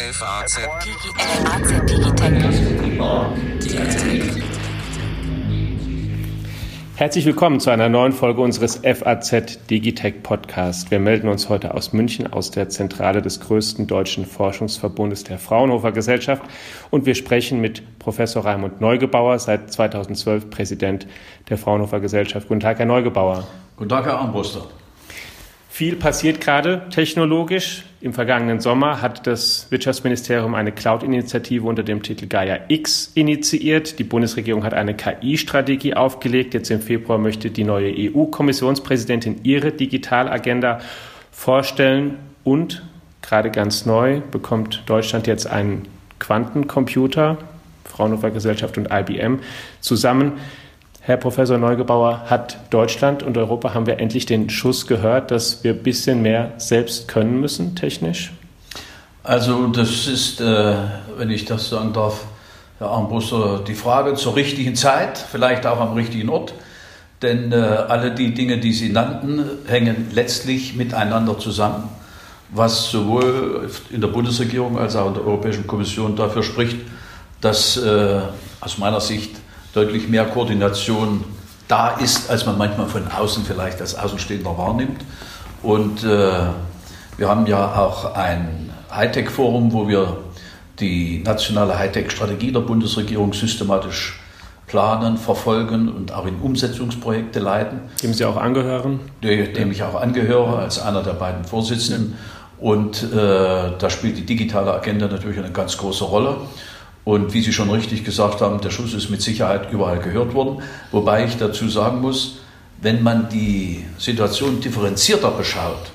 FAZ Herzlich willkommen zu einer neuen Folge unseres FAZ Digitech Podcast. Wir melden uns heute aus München, aus der Zentrale des größten deutschen Forschungsverbundes der Fraunhofer Gesellschaft und wir sprechen mit Professor Raimund Neugebauer, seit 2012 Präsident der Fraunhofer Gesellschaft. Guten Tag, Herr Neugebauer. Guten Tag, Herr Armbruster. Viel passiert gerade technologisch. Im vergangenen Sommer hat das Wirtschaftsministerium eine Cloud-Initiative unter dem Titel Gaia X initiiert. Die Bundesregierung hat eine KI-Strategie aufgelegt. Jetzt im Februar möchte die neue EU-Kommissionspräsidentin ihre Digitalagenda vorstellen. Und gerade ganz neu bekommt Deutschland jetzt einen Quantencomputer, Fraunhofer Gesellschaft und IBM, zusammen Herr Professor Neugebauer, hat Deutschland und Europa, haben wir endlich den Schuss gehört, dass wir ein bisschen mehr selbst können müssen, technisch? Also das ist, äh, wenn ich das sagen darf, Herr Armbruster, die Frage zur richtigen Zeit, vielleicht auch am richtigen Ort. Denn äh, alle die Dinge, die Sie nannten, hängen letztlich miteinander zusammen, was sowohl in der Bundesregierung als auch in der Europäischen Kommission dafür spricht, dass äh, aus meiner Sicht deutlich mehr Koordination da ist, als man manchmal von außen vielleicht als Außenstehender wahrnimmt. Und äh, wir haben ja auch ein Hightech-Forum, wo wir die nationale Hightech-Strategie der Bundesregierung systematisch planen, verfolgen und auch in Umsetzungsprojekte leiten. Dem Sie auch angehören? Dem ich auch angehöre als einer der beiden Vorsitzenden. Und äh, da spielt die digitale Agenda natürlich eine ganz große Rolle. Und wie Sie schon richtig gesagt haben, der Schuss ist mit Sicherheit überall gehört worden. Wobei ich dazu sagen muss, wenn man die Situation differenzierter beschaut,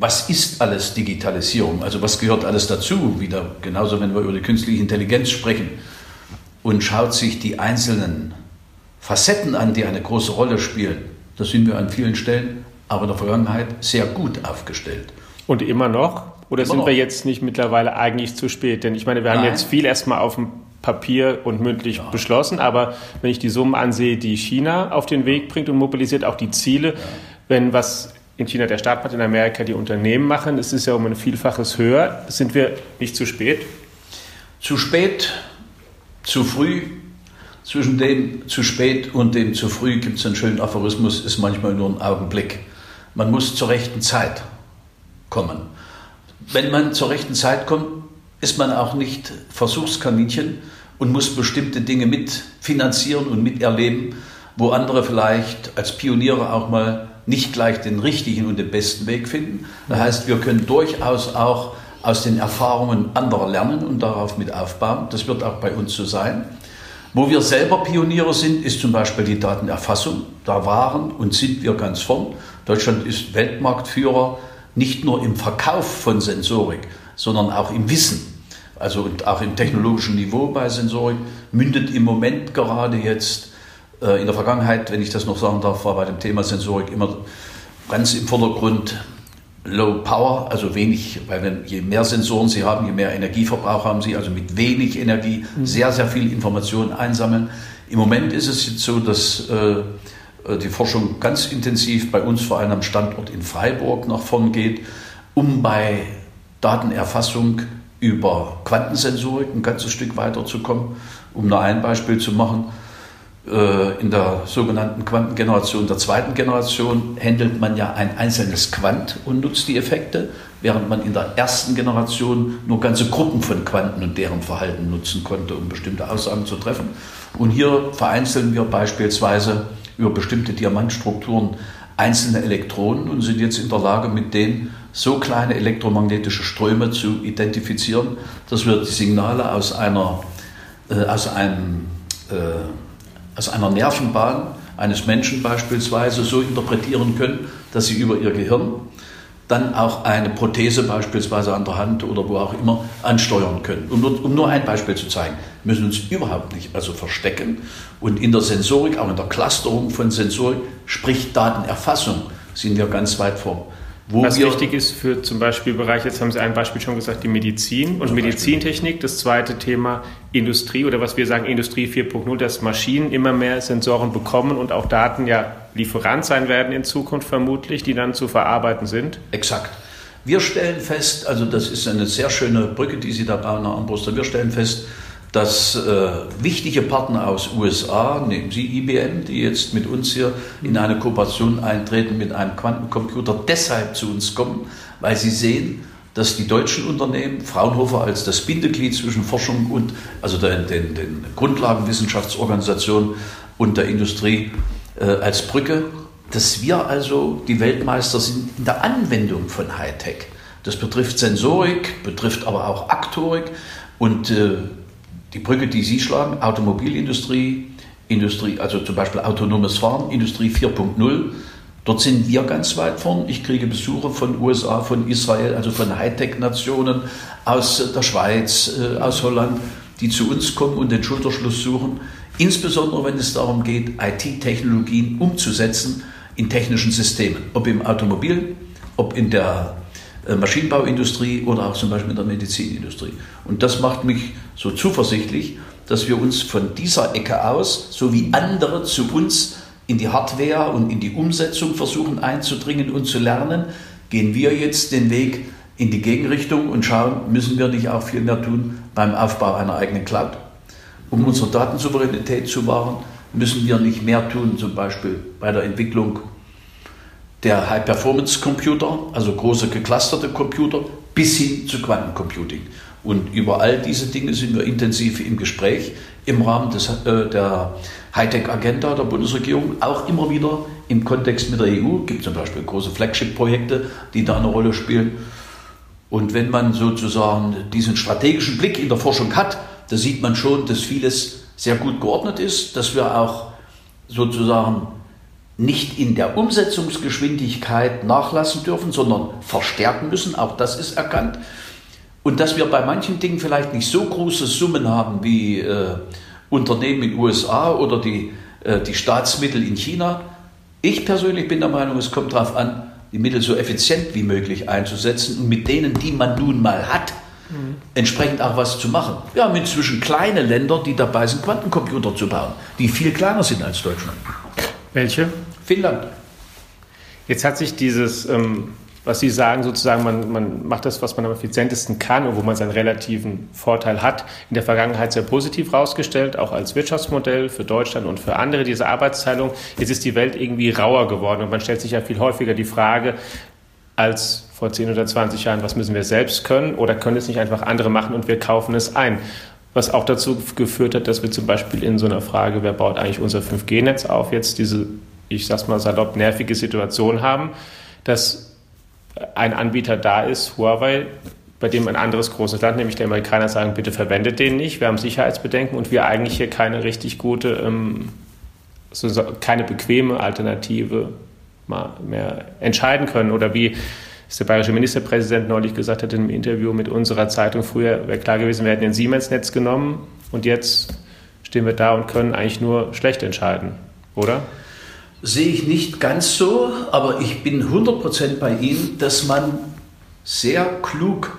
was ist alles Digitalisierung? Also was gehört alles dazu? Wieder genauso, wenn wir über die künstliche Intelligenz sprechen und schaut sich die einzelnen Facetten an, die eine große Rolle spielen, da sind wir an vielen Stellen, aber in der Vergangenheit sehr gut aufgestellt. Und immer noch? Oder sind wir jetzt nicht mittlerweile eigentlich zu spät? Denn ich meine, wir Nein. haben jetzt viel erstmal auf dem Papier und mündlich ja. beschlossen, aber wenn ich die Summen ansehe, die China auf den Weg bringt und mobilisiert, auch die Ziele, ja. wenn was in China der Staat macht, in Amerika die Unternehmen machen, es ist ja um ein Vielfaches höher. Sind wir nicht zu spät? Zu spät, zu früh. Zwischen dem zu spät und dem zu früh gibt es einen schönen Aphorismus, ist manchmal nur ein Augenblick. Man muss zur rechten Zeit kommen wenn man zur rechten Zeit kommt, ist man auch nicht Versuchskaninchen und muss bestimmte Dinge mitfinanzieren und miterleben, wo andere vielleicht als Pioniere auch mal nicht gleich den richtigen und den besten Weg finden. Das heißt, wir können durchaus auch aus den Erfahrungen anderer lernen und darauf mit aufbauen. Das wird auch bei uns so sein. Wo wir selber Pioniere sind, ist zum Beispiel die Datenerfassung. Da waren und sind wir ganz vorn. Deutschland ist Weltmarktführer nicht nur im Verkauf von Sensorik, sondern auch im Wissen. Also und auch im technologischen Niveau bei Sensorik mündet im Moment gerade jetzt äh, in der Vergangenheit, wenn ich das noch sagen darf, war bei dem Thema Sensorik immer ganz im Vordergrund Low Power, also wenig, weil wenn, je mehr Sensoren Sie haben, je mehr Energieverbrauch haben Sie, also mit wenig Energie mhm. sehr, sehr viel Informationen einsammeln. Im Moment ist es jetzt so, dass äh, die Forschung ganz intensiv bei uns vor allem am Standort in Freiburg nach vorn geht, um bei Datenerfassung über Quantensensorik ein ganzes Stück weiterzukommen. Um nur ein Beispiel zu machen, äh, in der sogenannten Quantengeneration der zweiten Generation handelt man ja ein einzelnes Quant und nutzt die Effekte, während man in der ersten Generation nur ganze Gruppen von Quanten und deren Verhalten nutzen konnte, um bestimmte Aussagen zu treffen. Und hier vereinzeln wir beispielsweise über bestimmte Diamantstrukturen einzelne Elektronen und sind jetzt in der Lage, mit denen so kleine elektromagnetische Ströme zu identifizieren, dass wir die Signale aus einer, äh, aus einem, äh, aus einer Nervenbahn eines Menschen beispielsweise so interpretieren können, dass sie über ihr Gehirn dann auch eine Prothese beispielsweise an der Hand oder wo auch immer ansteuern können. Um nur, um nur ein Beispiel zu zeigen, wir müssen uns überhaupt nicht also verstecken und in der Sensorik, auch in der Clusterung von Sensorik, sprich Datenerfassung, sind wir ganz weit vorn. Wo Was wichtig ist für zum Beispiel Bereich, jetzt haben Sie ein Beispiel schon gesagt, die Medizin und Medizintechnik. Das zweite Thema Industrie oder was wir sagen Industrie 4.0, dass Maschinen immer mehr Sensoren bekommen und auch Daten ja Lieferant sein werden in Zukunft vermutlich, die dann zu verarbeiten sind. Exakt. Wir stellen fest, also das ist eine sehr schöne Brücke, die Sie da bauen, Herr Armbruster, wir stellen fest, dass äh, wichtige Partner aus USA, nehmen Sie IBM, die jetzt mit uns hier in eine Kooperation eintreten mit einem Quantencomputer, deshalb zu uns kommen, weil sie sehen, dass die deutschen Unternehmen, Fraunhofer als das Bindeglied zwischen Forschung und, also den, den, den Grundlagenwissenschaftsorganisationen und der Industrie äh, als Brücke, dass wir also die Weltmeister sind in der Anwendung von Hightech. Das betrifft Sensorik, betrifft aber auch Aktorik und äh, die Brücke, die Sie schlagen, Automobilindustrie, Industrie, also zum Beispiel autonomes Fahren, Industrie 4.0, dort sind wir ganz weit vorn. Ich kriege Besuche von USA, von Israel, also von Hightech-Nationen aus der Schweiz, äh, aus Holland, die zu uns kommen und den Schulterschluss suchen. Insbesondere wenn es darum geht, IT-Technologien umzusetzen in technischen Systemen, ob im Automobil, ob in der Maschinenbauindustrie oder auch zum Beispiel in der Medizinindustrie. Und das macht mich so zuversichtlich, dass wir uns von dieser Ecke aus, so wie andere zu uns in die Hardware und in die Umsetzung versuchen einzudringen und zu lernen, gehen wir jetzt den Weg in die Gegenrichtung und schauen, müssen wir nicht auch viel mehr tun beim Aufbau einer eigenen Cloud. Um unsere Datensouveränität zu wahren, müssen wir nicht mehr tun, zum Beispiel bei der Entwicklung der High-Performance-Computer, also große geclusterte Computer, bis hin zu Quantencomputing. Und über all diese Dinge sind wir intensiv im Gespräch im Rahmen des, äh, der Hightech-Agenda der Bundesregierung, auch immer wieder im Kontext mit der EU. Es gibt zum Beispiel große Flagship-Projekte, die da eine Rolle spielen. Und wenn man sozusagen diesen strategischen Blick in der Forschung hat, da sieht man schon, dass vieles sehr gut geordnet ist, dass wir auch sozusagen nicht in der Umsetzungsgeschwindigkeit nachlassen dürfen, sondern verstärken müssen. Auch das ist erkannt. Und dass wir bei manchen Dingen vielleicht nicht so große Summen haben wie äh, Unternehmen in den USA oder die, äh, die Staatsmittel in China. Ich persönlich bin der Meinung, es kommt darauf an, die Mittel so effizient wie möglich einzusetzen und mit denen, die man nun mal hat, mhm. entsprechend auch was zu machen. Wir haben inzwischen kleine Länder, die dabei sind, Quantencomputer zu bauen, die viel kleiner sind als Deutschland. Welche? Finnland. Jetzt hat sich dieses, ähm, was Sie sagen, sozusagen, man, man macht das, was man am effizientesten kann und wo man seinen relativen Vorteil hat, in der Vergangenheit sehr positiv rausgestellt, auch als Wirtschaftsmodell für Deutschland und für andere, diese Arbeitsteilung. Jetzt ist die Welt irgendwie rauer geworden und man stellt sich ja viel häufiger die Frage, als vor 10 oder 20 Jahren, was müssen wir selbst können oder können es nicht einfach andere machen und wir kaufen es ein? Was auch dazu geführt hat, dass wir zum Beispiel in so einer Frage, wer baut eigentlich unser 5G-Netz auf, jetzt diese ich sag's mal salopp, nervige Situation haben, dass ein Anbieter da ist, Huawei, bei dem ein anderes großes Land, nämlich der Amerikaner, sagen, bitte verwendet den nicht, wir haben Sicherheitsbedenken und wir eigentlich hier keine richtig gute, ähm, keine bequeme Alternative mehr entscheiden können. Oder wie es der bayerische Ministerpräsident neulich gesagt hat in einem Interview mit unserer Zeitung, früher wäre klar gewesen, wir hätten den Siemens-Netz genommen und jetzt stehen wir da und können eigentlich nur schlecht entscheiden, oder? Sehe ich nicht ganz so, aber ich bin 100% bei Ihnen, dass man sehr klug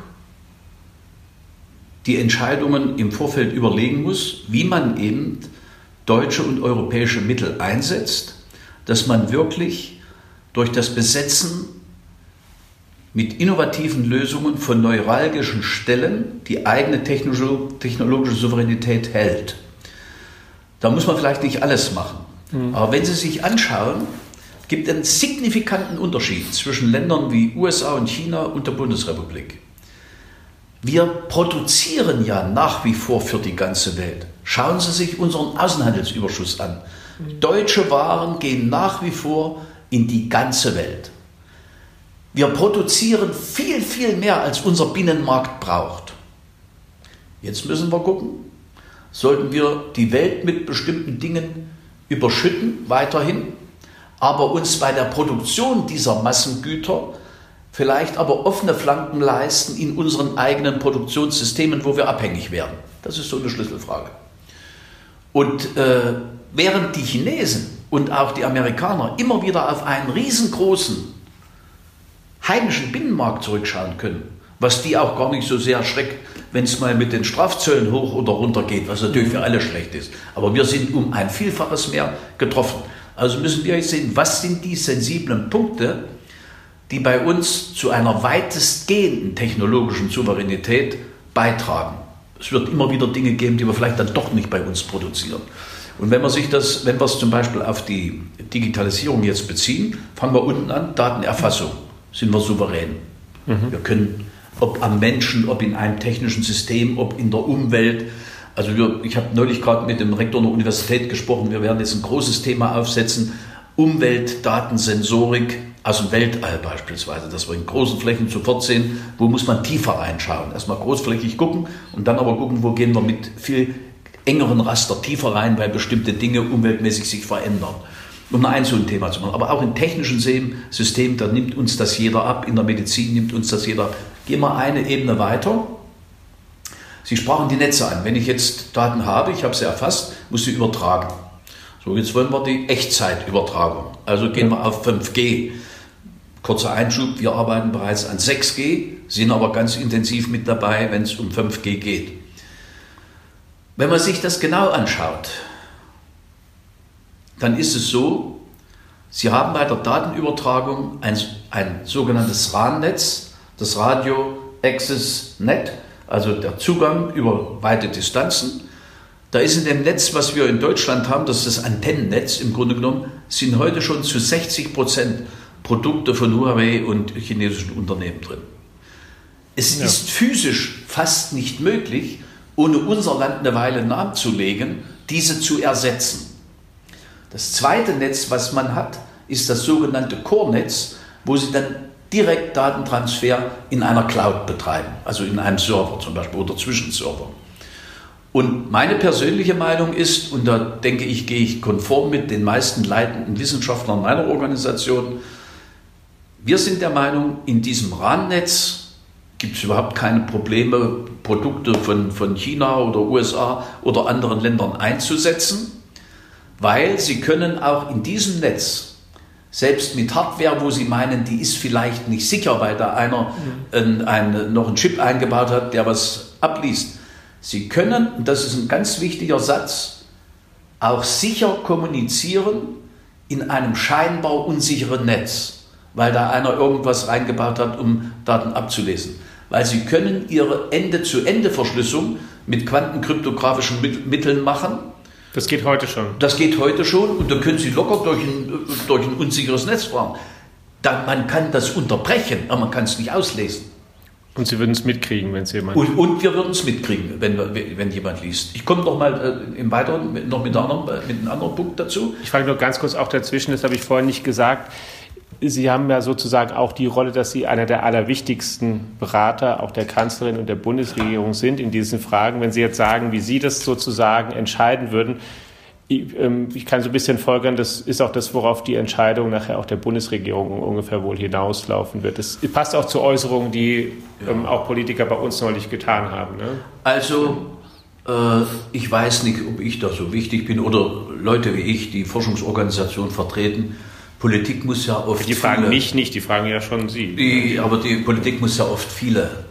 die Entscheidungen im Vorfeld überlegen muss, wie man eben deutsche und europäische Mittel einsetzt, dass man wirklich durch das Besetzen mit innovativen Lösungen von neuralgischen Stellen die eigene technologische Souveränität hält. Da muss man vielleicht nicht alles machen. Mhm. Aber wenn Sie sich anschauen, gibt es einen signifikanten Unterschied zwischen Ländern wie USA und China und der Bundesrepublik. Wir produzieren ja nach wie vor für die ganze Welt. Schauen Sie sich unseren Außenhandelsüberschuss an. Mhm. Deutsche Waren gehen nach wie vor in die ganze Welt. Wir produzieren viel, viel mehr, als unser Binnenmarkt braucht. Jetzt müssen wir gucken, sollten wir die Welt mit bestimmten Dingen überschütten weiterhin, aber uns bei der Produktion dieser Massengüter vielleicht aber offene Flanken leisten in unseren eigenen Produktionssystemen, wo wir abhängig werden. Das ist so eine Schlüsselfrage. Und äh, während die Chinesen und auch die Amerikaner immer wieder auf einen riesengroßen heimischen Binnenmarkt zurückschauen können, was die auch gar nicht so sehr schreckt, wenn es mal mit den Strafzöllen hoch oder runter geht, was natürlich für alle schlecht ist. Aber wir sind um ein Vielfaches mehr getroffen. Also müssen wir jetzt sehen, was sind die sensiblen Punkte, die bei uns zu einer weitestgehenden technologischen Souveränität beitragen. Es wird immer wieder Dinge geben, die wir vielleicht dann doch nicht bei uns produzieren. Und wenn wir sich das, wenn wir es zum Beispiel auf die Digitalisierung jetzt beziehen, fangen wir unten an, Datenerfassung, sind wir souverän. Mhm. Wir können, ob am Menschen, ob in einem technischen System, ob in der Umwelt, also wir, ich habe neulich gerade mit dem Rektor der Universität gesprochen, wir werden jetzt ein großes Thema aufsetzen, Umwelt, Datensensorik aus dem Weltall beispielsweise, dass wir in großen Flächen sofort sehen, wo muss man tiefer reinschauen. Erstmal großflächig gucken und dann aber gucken, wo gehen wir mit viel engeren Raster tiefer rein, weil bestimmte Dinge umweltmäßig sich verändern. Um ein so ein Thema zu machen. Aber auch in technischen Systemen, da nimmt uns das jeder ab. In der Medizin nimmt uns das jeder. Gehen wir eine Ebene weiter. Sie sprachen die Netze an. Wenn ich jetzt Daten habe, ich habe sie erfasst, muss sie übertragen. So, jetzt wollen wir die Echtzeitübertragung. Also gehen wir auf 5G. Kurzer Einschub, wir arbeiten bereits an 6G, sind aber ganz intensiv mit dabei, wenn es um 5G geht. Wenn man sich das genau anschaut, dann ist es so, Sie haben bei der Datenübertragung ein, ein sogenanntes RAN-Netz, das Radio Access Net, also der Zugang über weite Distanzen. Da ist in dem Netz, was wir in Deutschland haben, das ist das Antennennetz im Grunde genommen, sind heute schon zu 60 Prozent Produkte von Huawei und chinesischen Unternehmen drin. Es ja. ist physisch fast nicht möglich, ohne unser Land eine Weile nachzulegen, diese zu ersetzen. Das zweite Netz, was man hat, ist das sogenannte Core-Netz, wo Sie dann direkt Datentransfer in einer Cloud betreiben, also in einem Server zum Beispiel oder Zwischenserver. Und meine persönliche Meinung ist, und da denke ich, gehe ich konform mit den meisten leitenden Wissenschaftlern meiner Organisation, wir sind der Meinung, in diesem RAN-Netz gibt es überhaupt keine Probleme, Produkte von, von China oder USA oder anderen Ländern einzusetzen, weil sie können auch in diesem Netz, selbst mit Hardware, wo sie meinen, die ist vielleicht nicht sicher, weil da einer mhm. ein, ein, noch einen Chip eingebaut hat, der was abliest, sie können, und das ist ein ganz wichtiger Satz, auch sicher kommunizieren in einem scheinbar unsicheren Netz weil da einer irgendwas reingebaut hat, um Daten abzulesen. Weil sie können ihre Ende-zu-Ende-Verschlüsselung mit quantenkryptografischen Mitteln machen. Das geht heute schon. Das geht heute schon und da können Sie locker durch ein, durch ein unsicheres Netz fahren. Da, man kann das unterbrechen, aber man kann es nicht auslesen. Und Sie würden es mitkriegen, wenn es jemand. Und, und wir würden es mitkriegen, wenn, wenn jemand liest. Ich komme noch mal äh, im Weiteren noch mit, anderen, mit einem anderen Punkt dazu. Ich frage nur ganz kurz auch dazwischen, das habe ich vorhin nicht gesagt. Sie haben ja sozusagen auch die Rolle, dass Sie einer der allerwichtigsten Berater auch der Kanzlerin und der Bundesregierung sind in diesen Fragen. Wenn Sie jetzt sagen, wie Sie das sozusagen entscheiden würden, ich, ähm, ich kann so ein bisschen folgern, das ist auch das, worauf die Entscheidung nachher auch der Bundesregierung ungefähr wohl hinauslaufen wird. Das passt auch zu Äußerungen, die ja. ähm, auch Politiker bei uns neulich getan haben. Ne? Also äh, ich weiß nicht, ob ich da so wichtig bin oder Leute wie ich, die Forschungsorganisationen vertreten. Politik muss ja oft. Die fragen viele, mich nicht, die fragen ja schon Sie. Die, aber die Politik muss ja oft viele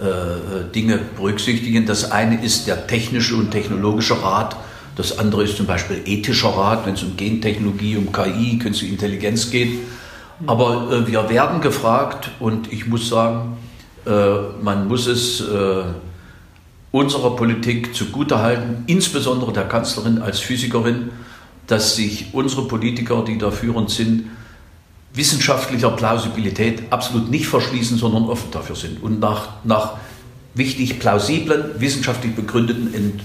äh, Dinge berücksichtigen. Das eine ist der technische und technologische Rat. Das andere ist zum Beispiel ethischer Rat, wenn es um Gentechnologie, um KI, künstliche Intelligenz geht. Aber äh, wir werden gefragt und ich muss sagen, äh, man muss es äh, unserer Politik zugutehalten, insbesondere der Kanzlerin als Physikerin, dass sich unsere Politiker, die da führend sind, wissenschaftlicher Plausibilität absolut nicht verschließen, sondern offen dafür sind und nach, nach wichtig plausiblen, wissenschaftlich begründeten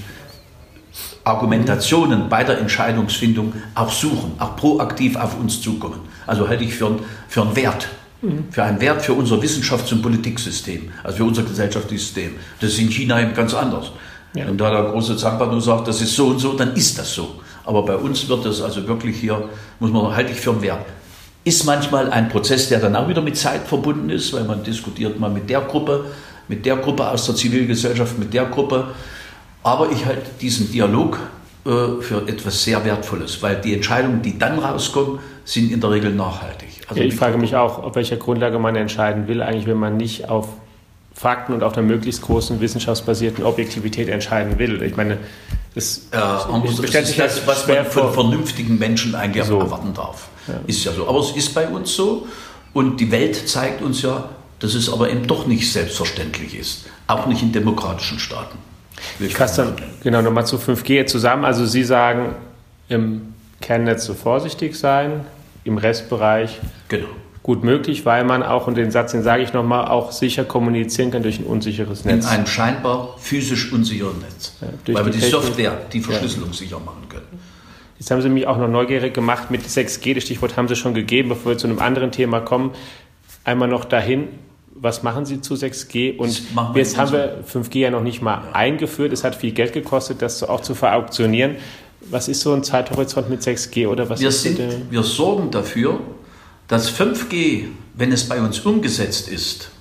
Argumentationen bei der Entscheidungsfindung auch suchen, auch proaktiv auf uns zukommen. Also halte ich für, für einen Wert, mhm. für einen Wert für unser Wissenschafts- und Politiksystem, also für unser gesellschaftliches System. Das ist in China eben ganz anders. Ja. Wenn da der große Zampano sagt, das ist so und so, dann ist das so. Aber bei uns wird es also wirklich hier, muss man, halte ich für einen Wert. Ist manchmal ein Prozess, der dann auch wieder mit Zeit verbunden ist, weil man diskutiert mal mit der Gruppe, mit der Gruppe aus der Zivilgesellschaft, mit der Gruppe. Aber ich halte diesen Dialog äh, für etwas sehr Wertvolles, weil die Entscheidungen, die dann rauskommen, sind in der Regel nachhaltig. Also ja, ich frage mich auch, auf welcher Grundlage man entscheiden will, eigentlich, wenn man nicht auf Fakten und auf einer möglichst großen wissenschaftsbasierten Objektivität entscheiden will. Ich meine, das, ja, das bestellt sich das, was man von vernünftigen Menschen eigentlich so. erwarten darf. Ja. Ist ja so. Aber es ist bei uns so. Und die Welt zeigt uns ja, dass es aber eben doch nicht selbstverständlich ist. Auch nicht in demokratischen Staaten. Ich fasse dann genau nochmal zu 5G zusammen. Also Sie sagen, im Kernnetz so vorsichtig sein, im Restbereich genau. Gut möglich, weil man auch, und den Satz, den sage ich nochmal, auch sicher kommunizieren kann durch ein unsicheres Netz. In einem scheinbar physisch unsicheren Netz. Ja, weil wir die, die Software, die Verschlüsselung ja. sicher machen können. Jetzt haben Sie mich auch noch neugierig gemacht mit 6G. Das Stichwort haben Sie schon gegeben, bevor wir zu einem anderen Thema kommen. Einmal noch dahin. Was machen Sie zu 6G? Und jetzt haben wir 5G ja noch nicht mal ja. eingeführt. Es hat viel Geld gekostet, das auch zu verauktionieren. Was ist so ein Zeithorizont mit 6G oder was wir, sind, wir sorgen dafür, dass 5G, wenn es bei uns umgesetzt ist,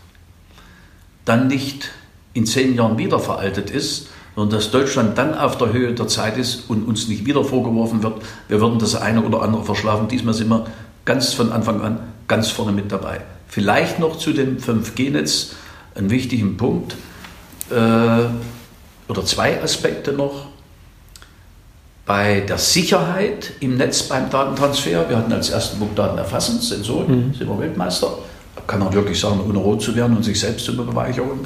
dann nicht in zehn Jahren wieder veraltet ist, sondern dass Deutschland dann auf der Höhe der Zeit ist und uns nicht wieder vorgeworfen wird, wir würden das eine oder andere verschlafen. Diesmal sind wir ganz von Anfang an ganz vorne mit dabei. Vielleicht noch zu dem 5G-Netz einen wichtigen Punkt äh, oder zwei Aspekte noch bei der Sicherheit im Netz beim Datentransfer. Wir hatten als ersten Punkt Daten erfassen, Sensoren, mhm. sind wir Weltmeister. Da kann man wirklich sagen, ohne rot zu werden und sich selbst zu beweihräuchern.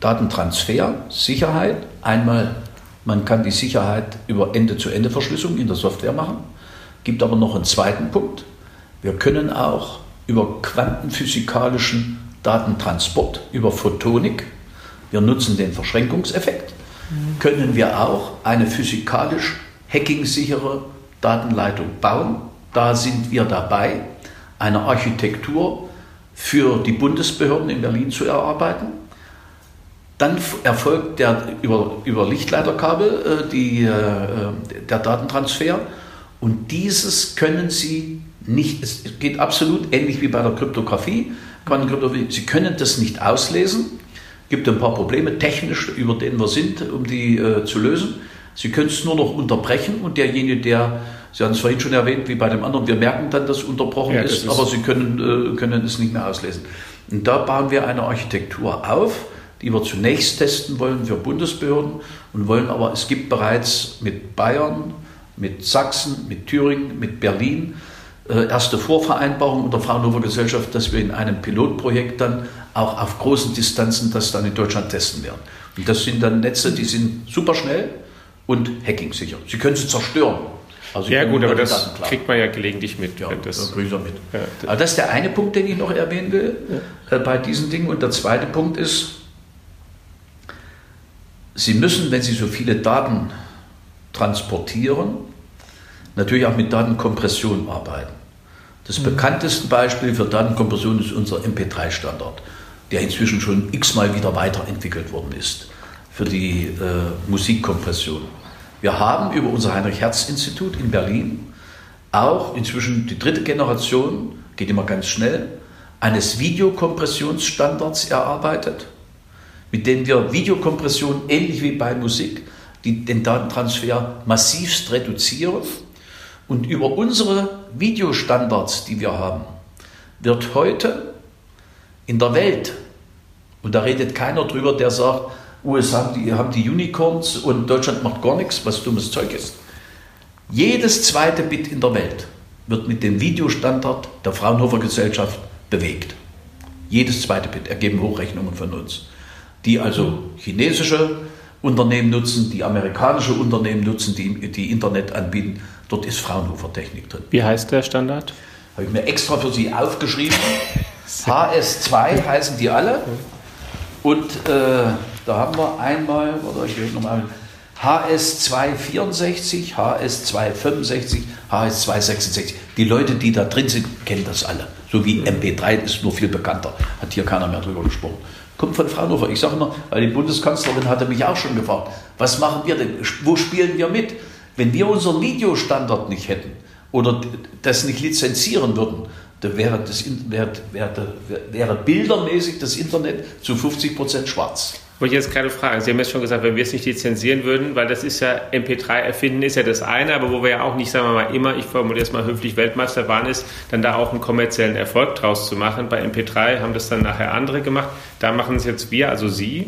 Datentransfer, Sicherheit. Einmal, man kann die Sicherheit über Ende-zu-Ende-Verschlüsselung in der Software machen. Gibt aber noch einen zweiten Punkt. Wir können auch über quantenphysikalischen Datentransport, über Photonik, wir nutzen den Verschränkungseffekt, können wir auch eine physikalisch hackingsichere Datenleitung bauen. Da sind wir dabei, eine Architektur für die Bundesbehörden in Berlin zu erarbeiten. Dann erfolgt der, über, über Lichtleiterkabel äh, die, äh, der Datentransfer und dieses können Sie nicht, es geht absolut ähnlich wie bei der Kryptographie, Sie können das nicht auslesen, gibt ein paar Probleme technisch, über denen wir sind, um die äh, zu lösen. Sie können es nur noch unterbrechen und derjenige, der, Sie haben es vorhin schon erwähnt, wie bei dem anderen, wir merken dann, dass unterbrochen ja, ist, ist, aber Sie können, äh, können es nicht mehr auslesen. Und da bauen wir eine Architektur auf, die wir zunächst testen wollen für Bundesbehörden und wollen aber, es gibt bereits mit Bayern, mit Sachsen, mit Thüringen, mit Berlin äh, erste Vorvereinbarung unter Fraunhofer Gesellschaft, dass wir in einem Pilotprojekt dann auch auf großen Distanzen das dann in Deutschland testen werden. Und das sind dann Netze, die sind super schnell und hackingsicher. Sie können sie zerstören. Also ja gut, aber das kriegt man ja gelegentlich mit. Ja, das, das, mit. Ja, aber das ist der eine Punkt, den ich noch erwähnen will ja. äh, bei diesen Dingen. Und der zweite Punkt ist, Sie müssen, wenn Sie so viele Daten transportieren, natürlich auch mit Datenkompression arbeiten. Das mhm. bekannteste Beispiel für Datenkompression ist unser MP3-Standard, der inzwischen schon x-mal wieder weiterentwickelt worden ist für die äh, Musikkompression. Wir haben über unser Heinrich-Herz-Institut in Berlin auch inzwischen die dritte Generation, geht immer ganz schnell, eines Videokompressionsstandards erarbeitet, mit dem wir Videokompression ähnlich wie bei Musik die, den Datentransfer massivst reduzieren und über unsere Videostandards, die wir haben, wird heute in der Welt, und da redet keiner drüber, der sagt, USA haben die, haben die Unicorns und Deutschland macht gar nichts, was dummes Zeug ist. Jedes zweite Bit in der Welt wird mit dem Videostandard der Fraunhofer Gesellschaft bewegt. Jedes zweite Bit ergeben Hochrechnungen von uns, die also chinesische Unternehmen nutzen, die amerikanische Unternehmen nutzen, die, die Internet anbieten Dort ist Fraunhofer Technik drin. Wie heißt der Standard? Habe ich mir extra für Sie aufgeschrieben. HS2 heißen die alle. Und äh, da haben wir einmal, oder ich will nochmal, HS264, HS265, HS266. Die Leute, die da drin sind, kennen das alle. So wie MP3 ist nur viel bekannter. Hat hier keiner mehr drüber gesprochen. Kommt von Fraunhofer. Ich sage immer, weil die Bundeskanzlerin hatte mich auch schon gefragt, was machen wir denn? Wo spielen wir mit? Wenn wir unseren Videostandard nicht hätten oder das nicht lizenzieren würden, dann wäre, das, wäre, wäre, wäre bildermäßig das Internet zu 50 Prozent schwarz. Wollte ich jetzt gerade fragen. Sie haben jetzt schon gesagt, wenn wir es nicht lizenzieren würden, weil das ist ja MP3 erfinden ist ja das eine, aber wo wir ja auch nicht, sagen wir mal, immer, ich formuliere es mal höflich, Weltmeister waren, ist, dann da auch einen kommerziellen Erfolg draus zu machen. Bei MP3 haben das dann nachher andere gemacht. Da machen es jetzt wir, also Sie,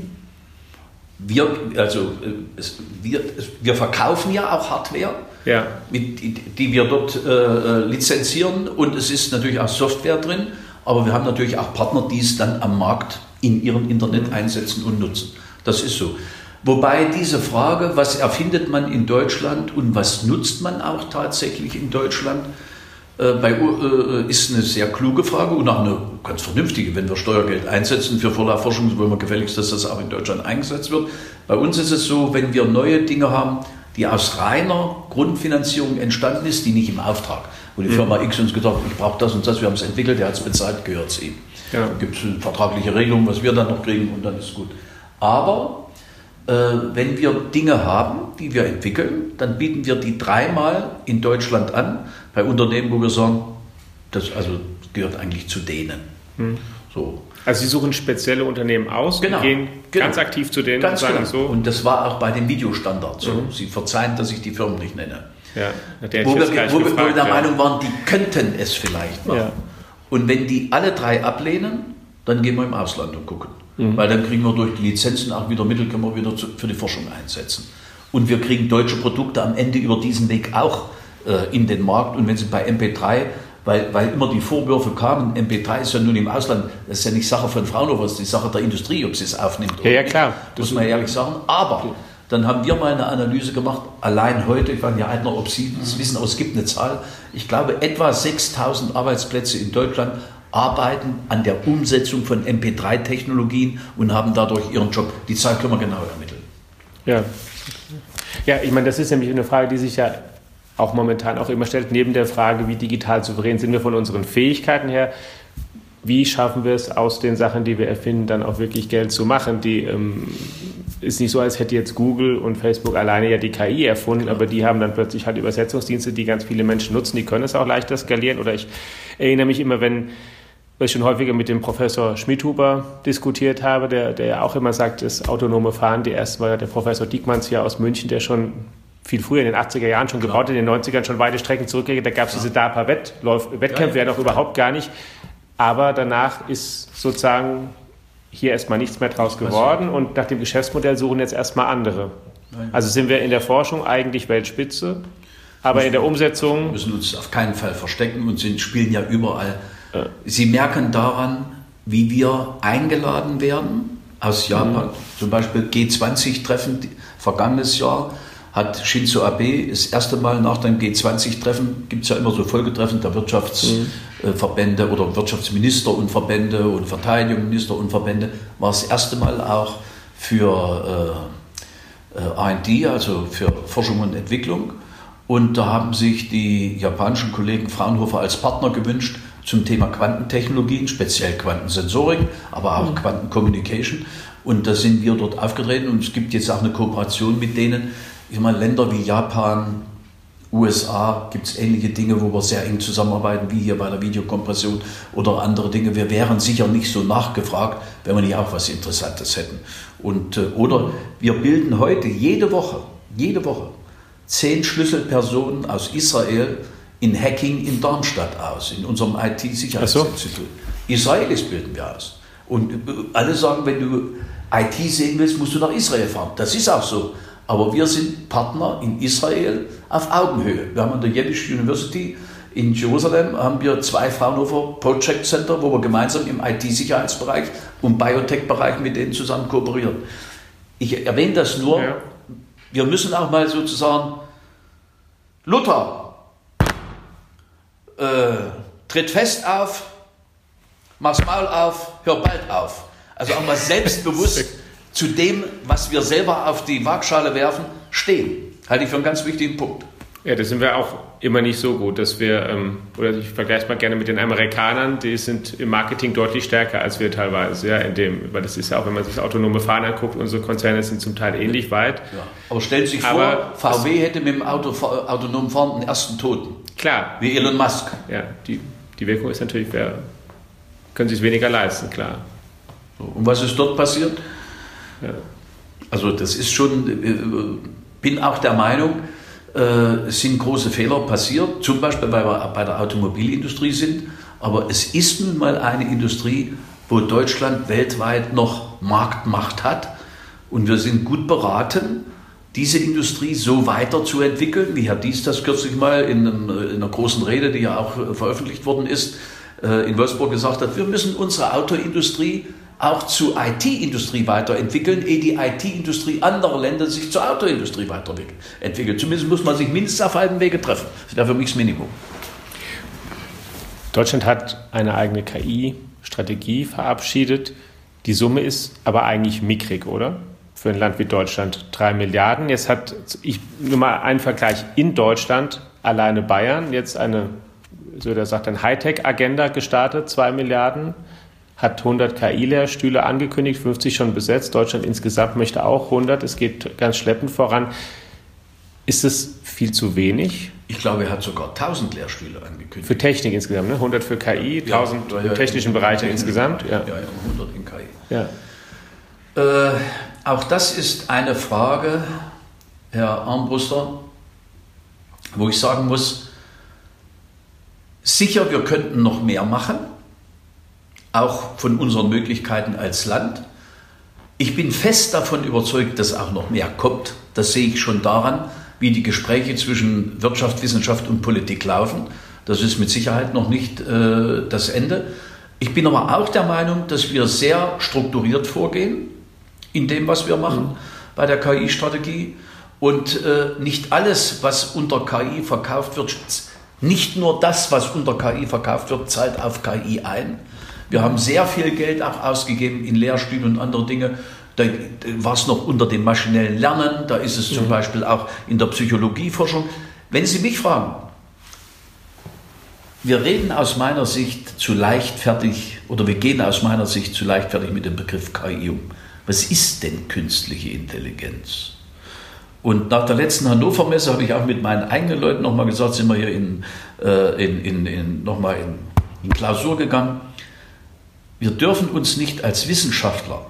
wir, also, äh, es, wir, wir verkaufen ja auch Hardware ja. mit, die wir dort äh, äh, lizenzieren. Und es ist natürlich auch Software drin, aber wir haben natürlich auch Partner, die es dann am Markt in ihrem Internet einsetzen und nutzen. Das ist so. Wobei diese Frage, was erfindet man in Deutschland und was nutzt man auch tatsächlich in Deutschland, äh, bei, äh, ist eine sehr kluge Frage und auch eine ganz vernünftige. Wenn wir Steuergeld einsetzen für Vorlaufforschung, wollen wir gefälligst, dass das auch in Deutschland eingesetzt wird. Bei uns ist es so, wenn wir neue Dinge haben, die aus reiner Grundfinanzierung entstanden ist, die nicht im Auftrag, wo die. Firma X uns gesagt hat, ich brauche das und das, wir haben es entwickelt, der hat es bezahlt, gehört es ihm. Ja. Da gibt es eine vertragliche Regelung, was wir dann noch kriegen und dann ist es gut. Aber äh, wenn wir Dinge haben, die wir entwickeln, dann bieten wir die dreimal in Deutschland an, bei Unternehmen, wo wir sagen, das also gehört eigentlich zu denen. Hm. So. Also Sie suchen spezielle Unternehmen aus genau, gehen genau. ganz aktiv zu denen ganz und sagen genau. so. Und das war auch bei dem Videostandard so. Mhm. Sie verzeihen, dass ich die Firmen nicht nenne. Ja, wo, wir, wo, gefragt, wo wir der ja. Meinung waren, die könnten es vielleicht machen. Ja. Und wenn die alle drei ablehnen, dann gehen wir im Ausland und gucken. Mhm. Weil dann kriegen wir durch die Lizenzen auch wieder Mittel, können wir wieder zu, für die Forschung einsetzen. Und wir kriegen deutsche Produkte am Ende über diesen Weg auch äh, in den Markt. Und wenn Sie bei MP3 weil, weil immer die Vorwürfe kamen, MP3 ist ja nun im Ausland, das ist ja nicht Sache von Fraunhofer, das ist die Sache der Industrie, ob sie es aufnimmt. Ja, ja klar. Das muss man ehrlich sagen. Aber dann haben wir mal eine Analyse gemacht, allein heute, ich weiß nicht, Eitner, ob Sie das wissen, aber es gibt eine Zahl, ich glaube etwa 6000 Arbeitsplätze in Deutschland arbeiten an der Umsetzung von MP3-Technologien und haben dadurch ihren Job. Die Zahl können wir genau ermitteln. Ja. Ja, ich meine, das ist nämlich eine Frage, die sich ja auch momentan auch immer stellt, neben der Frage, wie digital souverän sind wir von unseren Fähigkeiten her, wie schaffen wir es aus den Sachen, die wir erfinden, dann auch wirklich Geld zu machen? Die ähm, ist nicht so, als hätte jetzt Google und Facebook alleine ja die KI erfunden, genau. aber die haben dann plötzlich halt Übersetzungsdienste, die ganz viele Menschen nutzen, die können es auch leichter skalieren. Oder ich erinnere mich immer, wenn weil ich schon häufiger mit dem Professor Schmidhuber diskutiert habe, der, der ja auch immer sagt, das autonome Fahren, die erste war der Professor Diekmanns hier aus München, der schon viel früher in den 80er Jahren schon gebaut, in den 90ern schon weite Strecken zurückgelegt. Da gab es diese DARPA-Wettkämpfe ja, ja noch überhaupt gar nicht. Aber danach ist sozusagen hier erstmal nichts mehr draus geworden und nach dem Geschäftsmodell suchen jetzt erstmal andere. Also sind wir in der Forschung eigentlich Weltspitze, aber in der Umsetzung. Wir müssen uns auf keinen Fall verstecken und sind, spielen ja überall Sie merken daran, wie wir eingeladen werden aus Japan. Mhm. Zum Beispiel G20-Treffen vergangenes Jahr hat Shinzo Abe das erste Mal nach dem G20-Treffen, gibt es ja immer so Folgetreffen der Wirtschaftsverbände mhm. oder Wirtschaftsminister und Verbände und Verteidigungsminister und Verbände, war das erste Mal auch für äh, äh RD, also für Forschung und Entwicklung. Und da haben sich die japanischen Kollegen Fraunhofer als Partner gewünscht zum Thema Quantentechnologien, speziell Quantensensorik, aber auch mhm. Quantencommunication. Und da sind wir dort aufgetreten und es gibt jetzt auch eine Kooperation mit denen. Ich meine, Länder wie Japan, USA gibt es ähnliche Dinge, wo wir sehr eng zusammenarbeiten, wie hier bei der Videokompression oder andere Dinge. Wir wären sicher nicht so nachgefragt, wenn wir nicht auch was Interessantes hätten. Und, äh, oder wir bilden heute jede Woche, jede Woche zehn Schlüsselpersonen aus Israel, in Hacking in Darmstadt aus, in unserem IT-Sicherheitsinstitut. So. Israelis bilden wir aus. Und äh, alle sagen, wenn du IT sehen willst, musst du nach Israel fahren. Das ist auch so. Aber wir sind Partner in Israel auf Augenhöhe. Wir haben an der Yiddish University in Jerusalem haben wir zwei Fraunhofer Project Center, wo wir gemeinsam im IT-Sicherheitsbereich und Biotech-Bereich mit denen zusammen kooperieren. Ich erwähne das nur. Ja. Wir müssen auch mal sozusagen Luther äh, tritt fest auf, mach's Maul auf, hör bald auf. Also auch mal selbstbewusst zu dem, was wir selber auf die Waagschale werfen, stehen. Halte ich für einen ganz wichtigen Punkt. Ja, da sind wir auch immer nicht so gut, dass wir, ähm, oder ich vergleiche es mal gerne mit den Amerikanern, die sind im Marketing deutlich stärker als wir teilweise, ja, in dem, weil das ist ja auch, wenn man sich das autonome Fahren anguckt, unsere Konzerne sind zum Teil ähnlich weit. Ja. Aber stellen Sie sich Aber vor, VW hätte mit dem Auto, autonomen Fahren den ersten Toten. Klar. Wie Elon Musk. Ja, die, die Wirkung ist natürlich, wer, können Sie es weniger leisten, klar. Und was ist dort passiert? Also das ist schon, äh, bin auch der Meinung, äh, sind große Fehler passiert, zum Beispiel weil wir bei der Automobilindustrie sind. Aber es ist nun mal eine Industrie, wo Deutschland weltweit noch Marktmacht hat. Und wir sind gut beraten, diese Industrie so weiterzuentwickeln, wie Herr Dies das kürzlich mal in, einem, in einer großen Rede, die ja auch veröffentlicht worden ist, äh, in Wolfsburg gesagt hat, wir müssen unsere Autoindustrie auch zur IT-Industrie weiterentwickeln, ehe die IT-Industrie anderer Länder sich zur Autoindustrie weiterentwickelt. Zumindest muss man sich mindestens auf halbem Wege treffen. Das wäre für mich das Minimum. Deutschland hat eine eigene KI-Strategie verabschiedet. Die Summe ist aber eigentlich mickrig, oder? Für ein Land wie Deutschland drei Milliarden. Jetzt hat, ich nur mal einen Vergleich in Deutschland, alleine Bayern, jetzt eine, so der sagt, eine Hightech-Agenda gestartet, zwei Milliarden hat 100 KI-Lehrstühle angekündigt, 50 schon besetzt. Deutschland insgesamt möchte auch 100. Es geht ganz schleppend voran. Ist es viel zu wenig? Ich glaube, er hat sogar 1000 Lehrstühle angekündigt. Für Technik insgesamt, ne? 100 für KI, 1000 ja, im technischen ja, Bereich insgesamt. Ja. ja, 100 in KI. Ja. Äh, auch das ist eine Frage, Herr Armbruster, wo ich sagen muss, sicher, wir könnten noch mehr machen auch von unseren Möglichkeiten als Land. Ich bin fest davon überzeugt, dass auch noch mehr kommt. Das sehe ich schon daran, wie die Gespräche zwischen Wirtschaft, Wissenschaft und Politik laufen. Das ist mit Sicherheit noch nicht äh, das Ende. Ich bin aber auch der Meinung, dass wir sehr strukturiert vorgehen in dem, was wir machen mhm. bei der KI-Strategie. Und äh, nicht alles, was unter KI verkauft wird, nicht nur das, was unter KI verkauft wird, zahlt auf KI ein. Wir haben sehr viel Geld auch ausgegeben in Lehrstühle und andere Dinge. Da war es noch unter dem maschinellen Lernen, da ist es zum mhm. Beispiel auch in der Psychologieforschung. Wenn Sie mich fragen, wir reden aus meiner Sicht zu leichtfertig oder wir gehen aus meiner Sicht zu leichtfertig mit dem Begriff KI um. Was ist denn künstliche Intelligenz? Und nach der letzten Hannover Messe habe ich auch mit meinen eigenen Leuten nochmal gesagt, sind wir hier in, äh, in, in, in nochmal in, in Klausur gegangen. Wir dürfen uns nicht als Wissenschaftler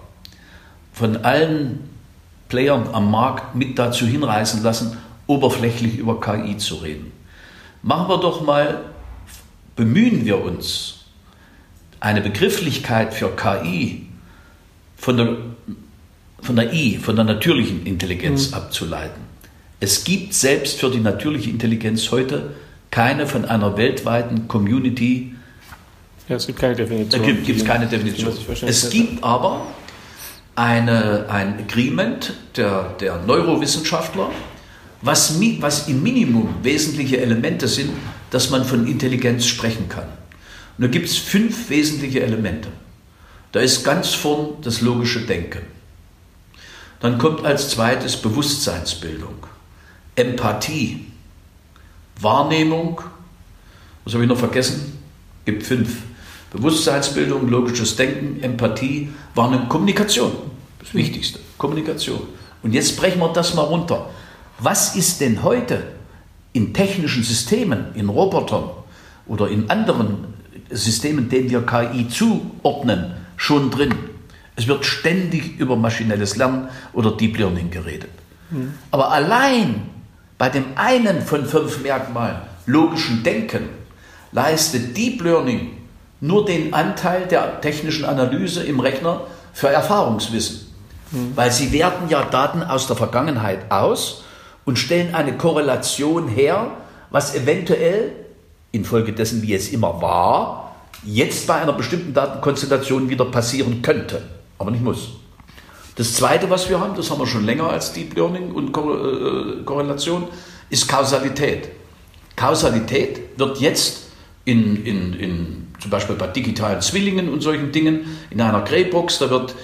von allen Playern am Markt mit dazu hinreißen lassen, oberflächlich über KI zu reden. Machen wir doch mal, bemühen wir uns, eine Begrifflichkeit für KI von der, von der I, von der natürlichen Intelligenz mhm. abzuleiten. Es gibt selbst für die natürliche Intelligenz heute keine von einer weltweiten Community ja, es gibt keine Definition. Da gibt es keine Definition. Es gibt aber eine, ein Agreement der, der Neurowissenschaftler, was, was im Minimum wesentliche Elemente sind, dass man von Intelligenz sprechen kann. Und da gibt es fünf wesentliche Elemente. Da ist ganz vorn das logische Denken. Dann kommt als zweites Bewusstseinsbildung, Empathie, Wahrnehmung, was habe ich noch vergessen? Gibt fünf. Bewusstseinsbildung, logisches Denken, Empathie, eine Kommunikation. Das Wichtigste, Kommunikation. Und jetzt brechen wir das mal runter. Was ist denn heute in technischen Systemen, in Robotern oder in anderen Systemen, denen wir KI zuordnen, schon drin? Es wird ständig über maschinelles Lernen oder Deep Learning geredet. Mhm. Aber allein bei dem einen von fünf Merkmalen, logischen Denken, leistet Deep Learning nur den Anteil der technischen Analyse im Rechner für Erfahrungswissen. Mhm. Weil sie werten ja Daten aus der Vergangenheit aus und stellen eine Korrelation her, was eventuell infolgedessen, wie es immer war, jetzt bei einer bestimmten Datenkonstellation wieder passieren könnte, aber nicht muss. Das Zweite, was wir haben, das haben wir schon länger als Deep Learning und äh, Korrelation, ist Kausalität. Kausalität wird jetzt in, in, in zum Beispiel bei digitalen Zwillingen und solchen Dingen, in einer Greybox, da wird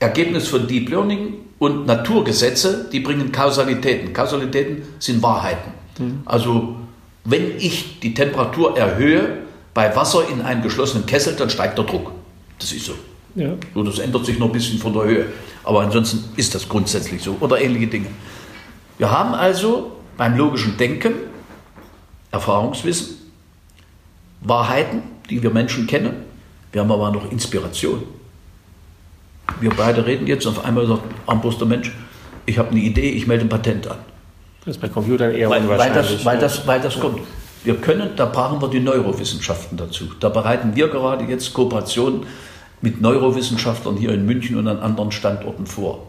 Ergebnis von Deep Learning und Naturgesetze, die bringen Kausalitäten. Kausalitäten sind Wahrheiten. Mhm. Also wenn ich die Temperatur erhöhe bei Wasser in einem geschlossenen Kessel, dann steigt der Druck. Das ist so. Ja. Nur das ändert sich noch ein bisschen von der Höhe. Aber ansonsten ist das grundsätzlich so. Oder ähnliche Dinge. Wir haben also beim logischen Denken Erfahrungswissen, Wahrheiten, die wir Menschen kennen. Wir haben aber noch Inspiration. Wir beide reden jetzt auf einmal sagt Armbruster Mensch, ich habe eine Idee, ich melde ein Patent an. Das ist bei Computern eher weil, unwahrscheinlich. Weil das, weil das, weil das ja. kommt. Wir können, da brauchen wir die Neurowissenschaften dazu. Da bereiten wir gerade jetzt Kooperationen mit Neurowissenschaftlern hier in München und an anderen Standorten vor.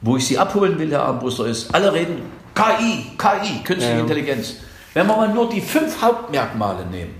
wo ich Sie abholen will, Herr Armbruster, ist, alle reden KI, KI, künstliche ja. Intelligenz. Wenn wir mal nur die fünf Hauptmerkmale nehmen,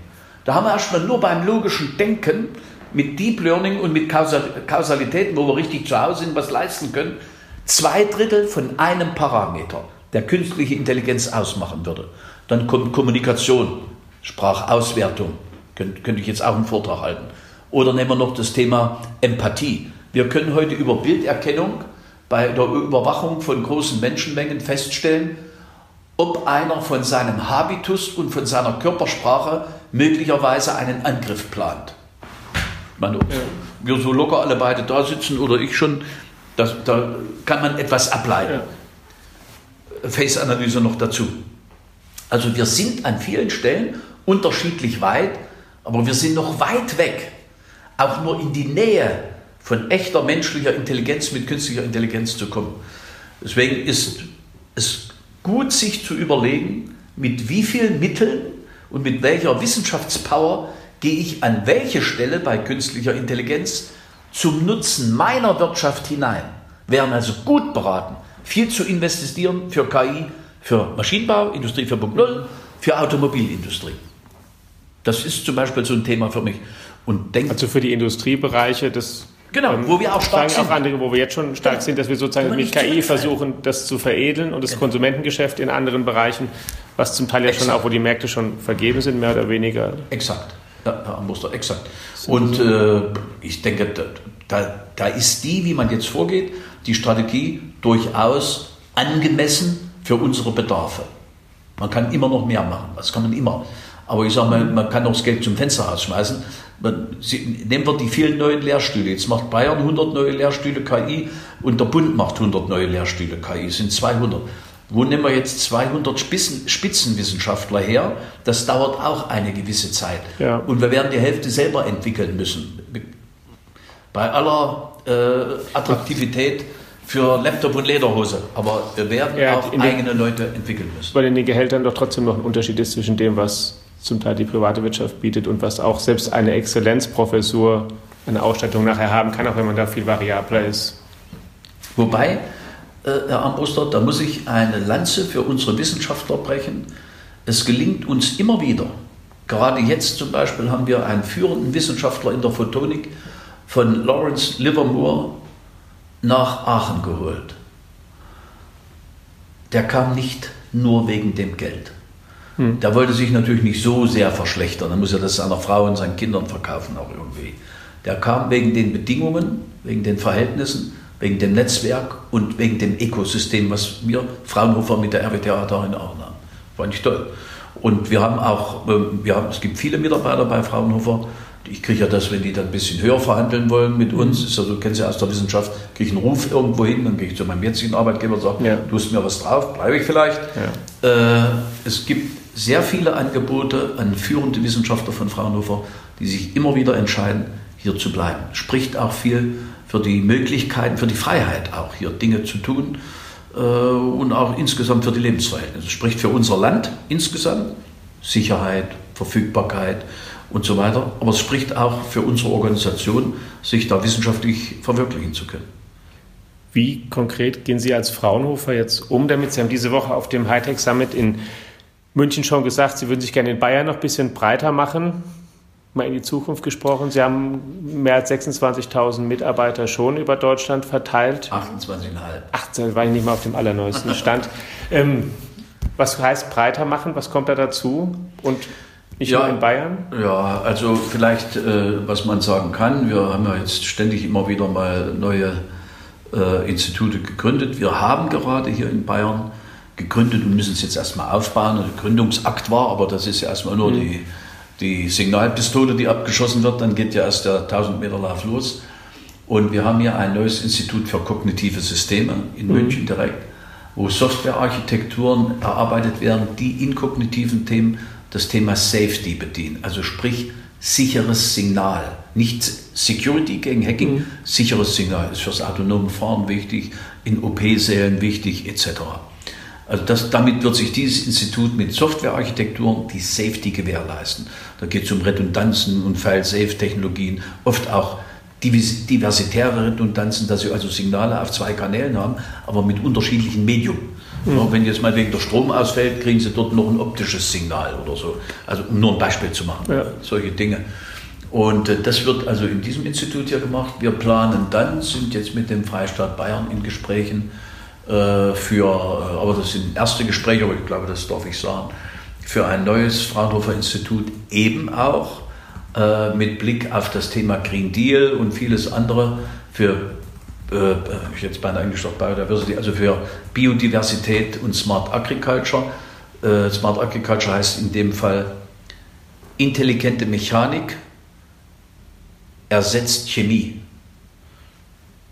da haben wir erstmal nur beim logischen Denken mit Deep Learning und mit Kausalitäten, wo wir richtig zu Hause sind, was leisten können, zwei Drittel von einem Parameter, der künstliche Intelligenz ausmachen würde. Dann kommt Kommunikation, Sprachauswertung, könnte ich jetzt auch einen Vortrag halten. Oder nehmen wir noch das Thema Empathie. Wir können heute über Bilderkennung bei der Überwachung von großen Menschenmengen feststellen, ob einer von seinem Habitus und von seiner Körpersprache möglicherweise einen Angriff plant. meine, ob ja. wir so locker alle beide da sitzen oder ich schon, das, da kann man etwas ableiten. Ja. Face-Analyse noch dazu. Also wir sind an vielen Stellen unterschiedlich weit, aber wir sind noch weit weg, auch nur in die Nähe von echter menschlicher Intelligenz mit künstlicher Intelligenz zu kommen. Deswegen ist es gut, sich zu überlegen, mit wie vielen Mitteln und mit welcher Wissenschaftspower gehe ich an welche Stelle bei künstlicher Intelligenz zum Nutzen meiner Wirtschaft hinein. Wären also gut beraten, viel zu investieren für KI, für Maschinenbau, Industrie 4.0, für Automobilindustrie. Das ist zum Beispiel so ein Thema für mich. Und denk, also für die Industriebereiche, das Genau, ähm, wo wir auch stark sind. auch andere, wo wir jetzt schon stark genau. sind, dass wir sozusagen mit KI versuchen, das zu veredeln und das genau. Konsumentengeschäft in anderen Bereichen, was zum Teil ja exakt. schon auch, wo die Märkte schon vergeben sind, mehr oder weniger. Exakt, ja, Herr Muster, exakt. Und äh, ich denke, da, da ist die, wie man jetzt vorgeht, die Strategie durchaus angemessen für unsere Bedarfe. Man kann immer noch mehr machen, das kann man immer. Aber ich sage mal, man kann auch das Geld zum Fenster rausschmeißen. Man, sie, nehmen wir die vielen neuen Lehrstühle. Jetzt macht Bayern 100 neue Lehrstühle KI und der Bund macht 100 neue Lehrstühle KI. Es sind 200. Wo nehmen wir jetzt 200 Spitzen, Spitzenwissenschaftler her? Das dauert auch eine gewisse Zeit. Ja. Und wir werden die Hälfte selber entwickeln müssen. Bei aller äh, Attraktivität für Laptop und Lederhose. Aber wir werden ja, auch eigene Leute entwickeln müssen. Weil in den Gehältern doch trotzdem noch ein Unterschied ist zwischen dem, was zum Teil die private Wirtschaft bietet und was auch selbst eine Exzellenzprofessur, eine Ausstattung nachher haben kann, auch wenn man da viel variabler ist. Wobei, äh, Herr Armbruster, da muss ich eine Lanze für unsere Wissenschaftler brechen. Es gelingt uns immer wieder. Gerade jetzt zum Beispiel haben wir einen führenden Wissenschaftler in der Photonik von Lawrence Livermore nach Aachen geholt. Der kam nicht nur wegen dem Geld. Hm. Der wollte sich natürlich nicht so sehr verschlechtern. Er muss ja das seiner Frau und seinen Kindern verkaufen auch irgendwie. Der kam wegen den Bedingungen, wegen den Verhältnissen, wegen dem Netzwerk und wegen dem Ökosystem, was wir Fraunhofer mit der RWTH darin auch haben. Fand ich toll. Und wir haben auch, ähm, wir haben, es gibt viele Mitarbeiter bei Fraunhofer, ich kriege ja das, wenn die dann ein bisschen höher verhandeln wollen mit uns, ist ja so, kennen Sie aus der Wissenschaft, kriege ich einen Ruf irgendwo hin, dann gehe ich zu meinem jetzigen Arbeitgeber und sage, ja. du hast mir was drauf, bleibe ich vielleicht. Ja. Äh, es gibt sehr viele Angebote an führende Wissenschaftler von Fraunhofer, die sich immer wieder entscheiden, hier zu bleiben. Spricht auch viel für die Möglichkeiten, für die Freiheit auch hier Dinge zu tun äh, und auch insgesamt für die Lebensverhältnisse. Spricht für unser Land insgesamt, Sicherheit, Verfügbarkeit und so weiter. Aber es spricht auch für unsere Organisation, sich da wissenschaftlich verwirklichen zu können. Wie konkret gehen Sie als Fraunhofer jetzt um damit? Sie haben diese Woche auf dem Hightech Summit in München schon gesagt, Sie würden sich gerne in Bayern noch ein bisschen breiter machen. Mal in die Zukunft gesprochen. Sie haben mehr als 26.000 Mitarbeiter schon über Deutschland verteilt. 28,5. 18, war ich nicht mal auf dem allerneuesten Stand. ähm, was heißt breiter machen? Was kommt da dazu? Und nicht ja, nur in Bayern? Ja, also vielleicht, äh, was man sagen kann, wir haben ja jetzt ständig immer wieder mal neue äh, Institute gegründet. Wir haben gerade hier in Bayern gegründet und müssen es jetzt erstmal aufbauen. Der Gründungsakt war, aber das ist ja erstmal nur mhm. die, die Signalpistole, die abgeschossen wird. Dann geht ja erst der 1000 Meter Lauf los. Und wir haben hier ein neues Institut für kognitive Systeme in mhm. München direkt, wo Softwarearchitekturen erarbeitet werden, die in kognitiven Themen das Thema Safety bedienen. Also sprich sicheres Signal. Nicht Security gegen Hacking, mhm. sicheres Signal ist fürs autonome Fahren wichtig, in OP-Sälen wichtig etc. Also das, damit wird sich dieses Institut mit Softwarearchitekturen die Safety gewährleisten. Da geht es um Redundanzen und File-Safe-Technologien, oft auch diversitäre Redundanzen, dass sie also Signale auf zwei Kanälen haben, aber mit unterschiedlichen Medium. Mhm. Wenn jetzt mal wegen der Strom ausfällt, kriegen sie dort noch ein optisches Signal oder so. Also um nur ein Beispiel zu machen, ja. solche Dinge. Und äh, das wird also in diesem Institut hier gemacht. Wir planen dann, sind jetzt mit dem Freistaat Bayern in Gesprächen für, äh, aber das sind erste Gespräche, aber ich glaube, das darf ich sagen, für ein neues Fraunhofer Institut eben auch äh, mit Blick auf das Thema Green Deal und vieles andere für äh, ich jetzt beinahe gesagt, Biodiversity, also für Biodiversität und Smart Agriculture. Äh, Smart Agriculture heißt in dem Fall intelligente Mechanik ersetzt Chemie.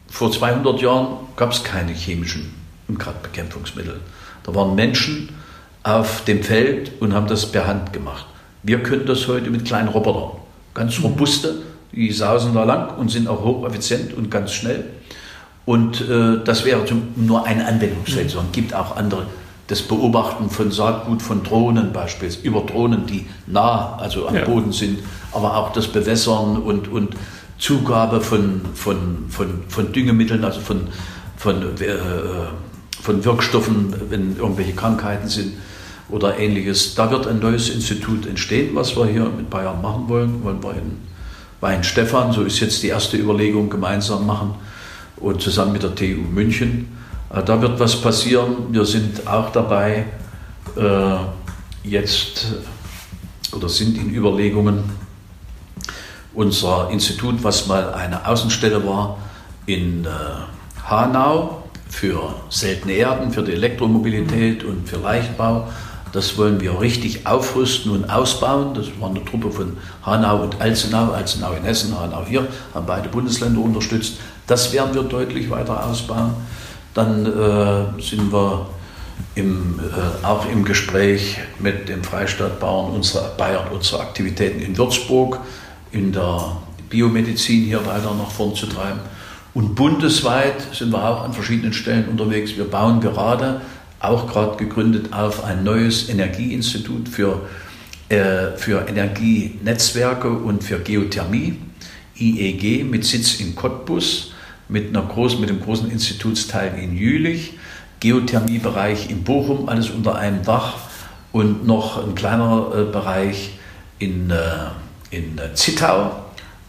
Vor 200 Jahren gab es keine chemischen Unkrautbekämpfungsmittel. Da waren Menschen auf dem Feld und haben das per Hand gemacht. Wir können das heute mit kleinen Robotern. Ganz robuste, die sausen da lang und sind auch hocheffizient und ganz schnell. Und äh, das wäre zum, nur ein Anwendungsfeld, sondern es gibt auch andere. Das Beobachten von Saatgut von Drohnen beispielsweise, über Drohnen, die nah, also am ja. Boden sind, aber auch das Bewässern und, und Zugabe von, von, von, von Düngemitteln, also von, von, äh, von Wirkstoffen, wenn irgendwelche Krankheiten sind oder ähnliches. Da wird ein neues Institut entstehen, was wir hier mit Bayern machen wollen. Wollen wir in Weinstefan, so ist jetzt die erste Überlegung, gemeinsam machen und zusammen mit der TU München. Äh, da wird was passieren. Wir sind auch dabei, äh, jetzt oder sind in Überlegungen, unser Institut, was mal eine Außenstelle war, in äh, Hanau für seltene Erden, für die Elektromobilität und für Leichtbau. Das wollen wir richtig aufrüsten und ausbauen. Das war eine Truppe von Hanau und Alzenau, Alzenau in Hessen, Hanau hier, haben beide Bundesländer unterstützt. Das werden wir deutlich weiter ausbauen. Dann äh, sind wir im, äh, auch im Gespräch mit dem Freistaat Bayern unsere, Bayern unsere Aktivitäten in Würzburg, in der Biomedizin hier weiter nach vorn zu treiben. Und bundesweit sind wir auch an verschiedenen Stellen unterwegs. Wir bauen gerade, auch gerade gegründet, auf ein neues Energieinstitut für, äh, für Energienetzwerke und für Geothermie, IEG, mit Sitz in Cottbus mit, einer großen, mit dem großen Institutsteil in Jülich, Geothermiebereich in Bochum, alles unter einem Dach und noch ein kleiner äh, Bereich in, äh, in äh, Zittau.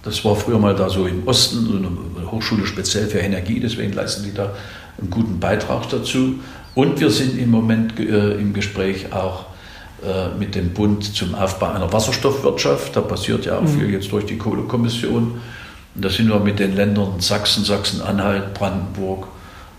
Das war früher mal da so im Osten, so eine Hochschule speziell für Energie, deswegen leisten die da einen guten Beitrag dazu. Und wir sind im Moment äh, im Gespräch auch äh, mit dem Bund zum Aufbau einer Wasserstoffwirtschaft. Da passiert ja auch mhm. viel jetzt durch die Kohlekommission. Und da sind wir mit den Ländern Sachsen, Sachsen-Anhalt, Brandenburg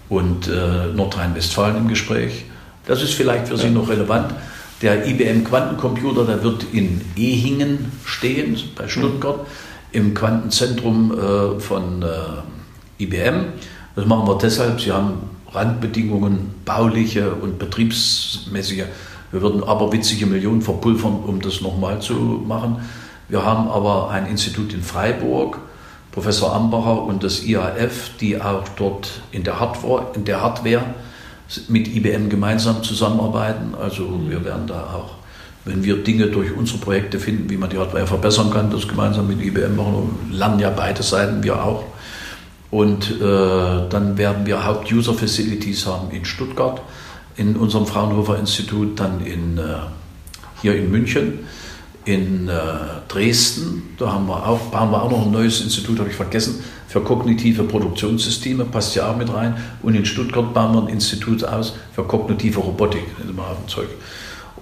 und äh, Nordrhein-Westfalen im Gespräch. Das ist vielleicht für Sie noch relevant. Der IBM Quantencomputer, der wird in Ehingen stehen, bei Stuttgart, im Quantenzentrum äh, von äh, IBM. Das machen wir deshalb, Sie haben Randbedingungen, bauliche und betriebsmäßige. Wir würden aber witzige Millionen verpulvern, um das nochmal zu machen. Wir haben aber ein Institut in Freiburg, Professor Ambacher und das IAF, die auch dort in der Hardware, in der Hardware mit IBM gemeinsam zusammenarbeiten. Also wir werden da auch, wenn wir Dinge durch unsere Projekte finden, wie man die Hardware verbessern kann, das gemeinsam mit IBM machen. lernen ja beide Seiten, wir auch. Und äh, dann werden wir Haupt-User-Facilities haben in Stuttgart, in unserem Fraunhofer Institut, dann in, äh, hier in München in äh, Dresden, da haben wir auch, bauen wir auch noch ein neues Institut, habe ich vergessen, für kognitive Produktionssysteme, passt ja auch mit rein. Und in Stuttgart bauen wir ein Institut aus für kognitive Robotik, Zeug.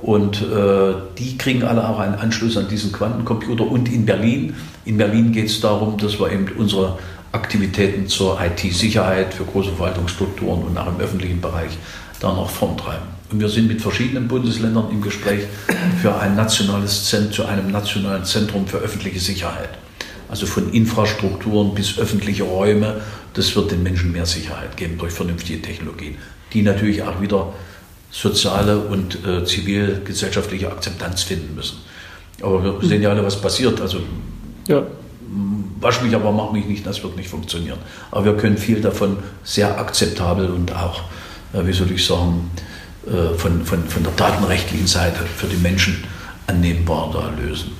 Und äh, die kriegen alle auch einen Anschluss an diesen Quantencomputer. Und in Berlin, in Berlin geht es darum, dass wir eben unsere Aktivitäten zur IT-Sicherheit für große Verwaltungsstrukturen und auch im öffentlichen Bereich da noch vorntreiben. Und wir sind mit verschiedenen Bundesländern im Gespräch für ein nationales Zentrum, zu einem nationalen Zentrum für öffentliche Sicherheit. Also von Infrastrukturen bis öffentliche Räume. Das wird den Menschen mehr Sicherheit geben durch vernünftige Technologien, die natürlich auch wieder soziale und äh, zivilgesellschaftliche Akzeptanz finden müssen. Aber wir sehen ja alle, was passiert. Also ja. wasch mich, aber mach mich nicht, das wird nicht funktionieren. Aber wir können viel davon sehr akzeptabel und auch, äh, wie soll ich sagen, äh, von, von, von der datenrechtlichen Seite für die Menschen annehmbar da lösen.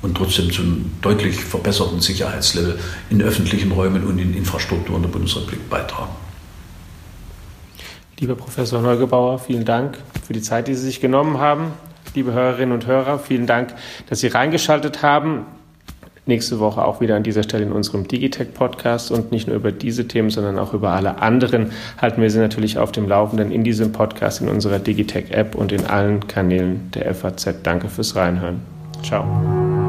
und trotzdem zu einem deutlich verbesserten Sicherheitslevel in öffentlichen Räumen und in Infrastruktur in der Bundesrepublik beitragen. Lieber Professor Neugebauer, vielen Dank für die Zeit, die Sie sich genommen haben. Liebe Hörerinnen und Hörer, vielen Dank, dass Sie reingeschaltet haben. Nächste Woche auch wieder an dieser Stelle in unserem Digitech-Podcast und nicht nur über diese Themen, sondern auch über alle anderen halten wir Sie natürlich auf dem Laufenden in diesem Podcast, in unserer Digitech-App und in allen Kanälen der FAZ. Danke fürs Reinhören. Ciao.